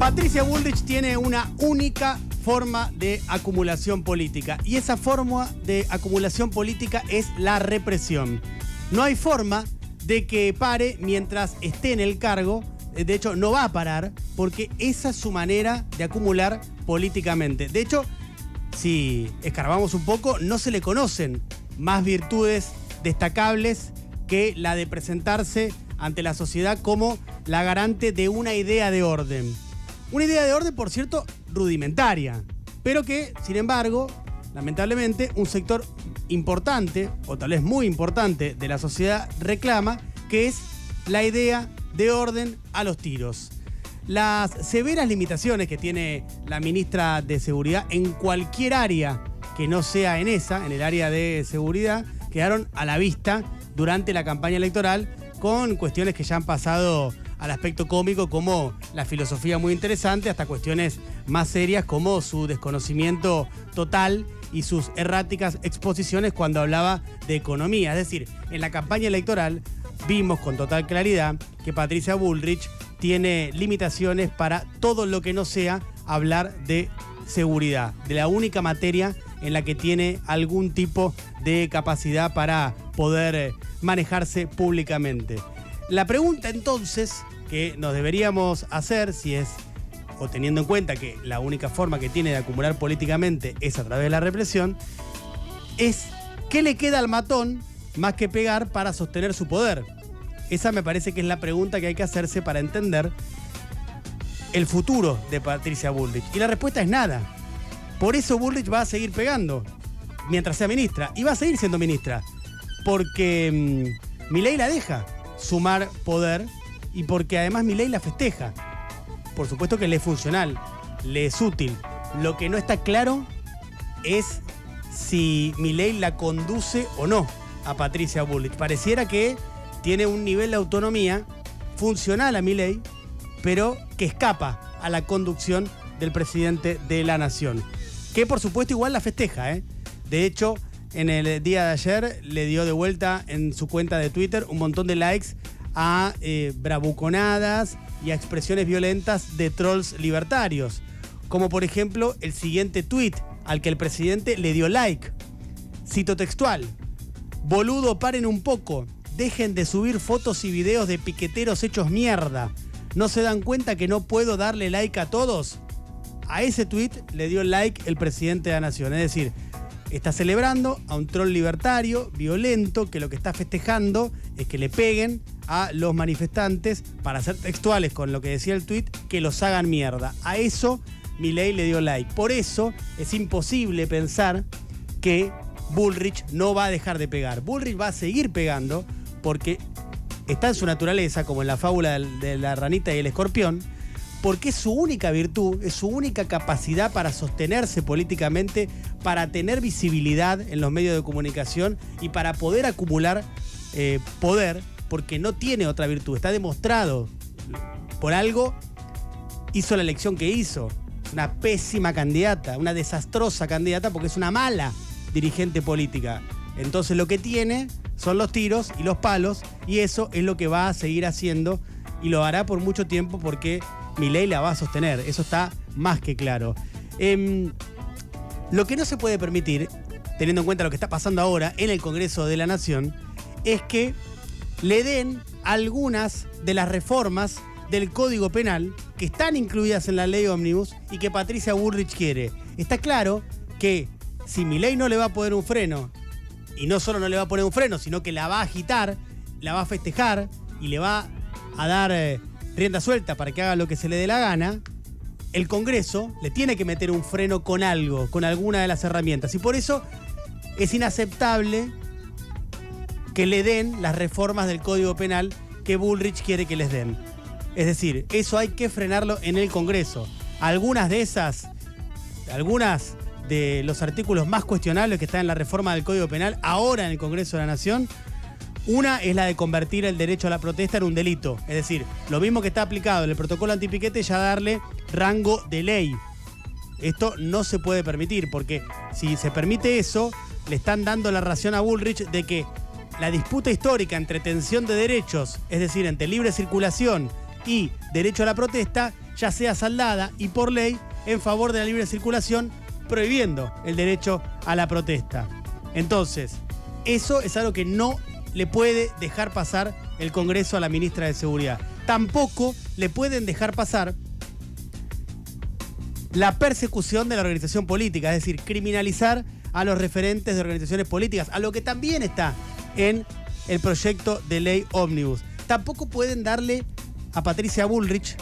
Patricia Bullrich tiene una única forma de acumulación política y esa forma de acumulación política es la represión. No hay forma de que pare mientras esté en el cargo, de hecho no va a parar porque esa es su manera de acumular políticamente. De hecho, si escarbamos un poco, no se le conocen más virtudes destacables que la de presentarse ante la sociedad como la garante de una idea de orden. Una idea de orden, por cierto, rudimentaria, pero que, sin embargo, lamentablemente, un sector importante, o tal vez muy importante, de la sociedad reclama, que es la idea de orden a los tiros. Las severas limitaciones que tiene la ministra de Seguridad en cualquier área que no sea en esa, en el área de seguridad, quedaron a la vista durante la campaña electoral con cuestiones que ya han pasado al aspecto cómico como la filosofía muy interesante hasta cuestiones más serias como su desconocimiento total y sus erráticas exposiciones cuando hablaba de economía. Es decir, en la campaña electoral vimos con total claridad que Patricia Bullrich tiene limitaciones para todo lo que no sea hablar de seguridad, de la única materia en la que tiene algún tipo de capacidad para poder eh, manejarse públicamente. La pregunta entonces que nos deberíamos hacer, si es, o teniendo en cuenta que la única forma que tiene de acumular políticamente es a través de la represión, es ¿qué le queda al matón más que pegar para sostener su poder? Esa me parece que es la pregunta que hay que hacerse para entender el futuro de Patricia Bullrich. Y la respuesta es nada. Por eso Bullrich va a seguir pegando mientras sea ministra. Y va a seguir siendo ministra. Porque mm, mi ley la deja sumar poder y porque además mi ley la festeja. Por supuesto que le es funcional, le es útil. Lo que no está claro es si mi ley la conduce o no a Patricia Bullrich. Pareciera que tiene un nivel de autonomía funcional a mi ley, pero que escapa a la conducción del presidente de la nación. Que por supuesto igual la festeja, ¿eh? De hecho, en el día de ayer le dio de vuelta en su cuenta de Twitter un montón de likes a eh, bravuconadas y a expresiones violentas de trolls libertarios. Como por ejemplo el siguiente tweet al que el presidente le dio like. Cito textual. Boludo, paren un poco. Dejen de subir fotos y videos de piqueteros hechos mierda. ¿No se dan cuenta que no puedo darle like a todos? A ese tweet le dio like el presidente de la nación. Es decir, está celebrando a un troll libertario, violento, que lo que está festejando es que le peguen a los manifestantes, para ser textuales con lo que decía el tweet, que los hagan mierda. A eso ley le dio like. Por eso es imposible pensar que Bullrich no va a dejar de pegar. Bullrich va a seguir pegando porque está en su naturaleza, como en la fábula de la ranita y el escorpión, porque es su única virtud, es su única capacidad para sostenerse políticamente, para tener visibilidad en los medios de comunicación y para poder acumular eh, poder, porque no tiene otra virtud, está demostrado. Por algo hizo la elección que hizo. Una pésima candidata, una desastrosa candidata porque es una mala dirigente política. Entonces lo que tiene son los tiros y los palos y eso es lo que va a seguir haciendo y lo hará por mucho tiempo porque mi ley la va a sostener, eso está más que claro. Em, lo que no se puede permitir, teniendo en cuenta lo que está pasando ahora en el Congreso de la Nación, es que le den algunas de las reformas del Código Penal que están incluidas en la ley Omnibus y que Patricia Bullrich quiere. Está claro que si mi ley no le va a poner un freno, y no solo no le va a poner un freno, sino que la va a agitar, la va a festejar y le va a dar eh, rienda suelta para que haga lo que se le dé la gana, el Congreso le tiene que meter un freno con algo, con alguna de las herramientas. Y por eso es inaceptable que le den las reformas del Código Penal que Bullrich quiere que les den. Es decir, eso hay que frenarlo en el Congreso. Algunas de esas, algunas de los artículos más cuestionables que están en la reforma del Código Penal ahora en el Congreso de la Nación una es la de convertir el derecho a la protesta en un delito. Es decir, lo mismo que está aplicado en el protocolo antipiquete, ya darle rango de ley. Esto no se puede permitir, porque si se permite eso, le están dando la ración a Bullrich de que la disputa histórica entre tensión de derechos, es decir, entre libre circulación y derecho a la protesta, ya sea saldada y por ley en favor de la libre circulación, prohibiendo el derecho a la protesta. Entonces, eso es algo que no le puede dejar pasar el Congreso a la ministra de Seguridad. Tampoco le pueden dejar pasar la persecución de la organización política, es decir, criminalizar a los referentes de organizaciones políticas, a lo que también está en el proyecto de ley ómnibus. Tampoco pueden darle a Patricia Bullrich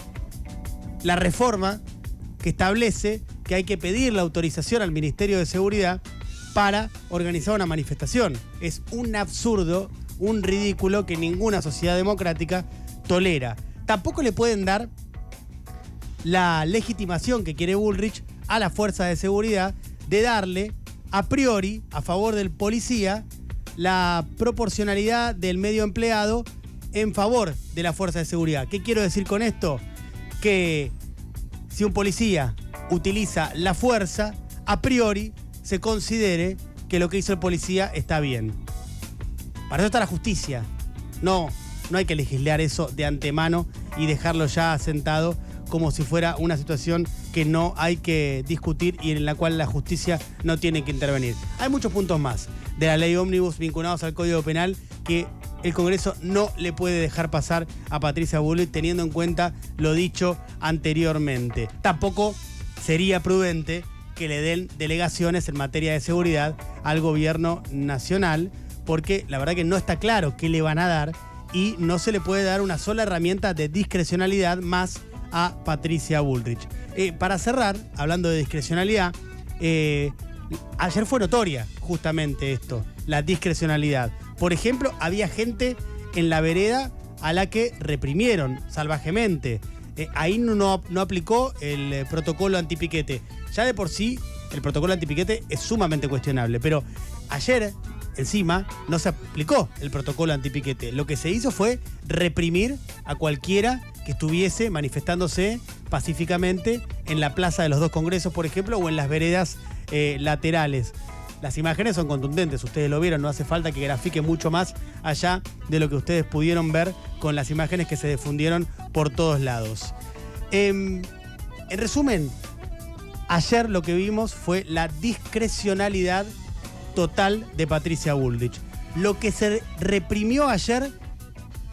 la reforma que establece que hay que pedir la autorización al Ministerio de Seguridad para organizar una manifestación. Es un absurdo, un ridículo que ninguna sociedad democrática tolera. Tampoco le pueden dar la legitimación que quiere Bullrich a la fuerza de seguridad de darle a priori a favor del policía la proporcionalidad del medio empleado en favor de la fuerza de seguridad. ¿Qué quiero decir con esto? Que si un policía utiliza la fuerza, a priori se considere que lo que hizo el policía está bien. Para eso está la justicia. No, no hay que legislar eso de antemano y dejarlo ya asentado como si fuera una situación que no hay que discutir y en la cual la justicia no tiene que intervenir. Hay muchos puntos más de la ley ómnibus vinculados al Código Penal que el Congreso no le puede dejar pasar a Patricia Bullrich teniendo en cuenta lo dicho anteriormente. Tampoco sería prudente que le den delegaciones en materia de seguridad al gobierno nacional, porque la verdad que no está claro qué le van a dar y no se le puede dar una sola herramienta de discrecionalidad más a Patricia Bullrich. Eh, para cerrar, hablando de discrecionalidad, eh, ayer fue notoria justamente esto, la discrecionalidad. Por ejemplo, había gente en la vereda a la que reprimieron salvajemente. Eh, ahí no, no, aplicó el protocolo antipiquete. Ya de por sí, el protocolo antipiquete es sumamente cuestionable, pero ayer encima no se aplicó el protocolo antipiquete. Lo que se hizo fue reprimir a cualquiera que estuviese manifestándose pacíficamente en la plaza de los dos congresos, por ejemplo, o en las veredas eh, laterales. Las imágenes son contundentes, ustedes lo vieron, no hace falta que grafique mucho más allá de lo que ustedes pudieron ver con las imágenes que se difundieron por todos lados. Em, en resumen, ayer lo que vimos fue la discrecionalidad total de Patricia Bullrich. Lo que se reprimió ayer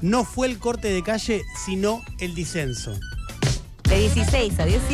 no fue el corte de calle, sino el disenso. De 16 a 18.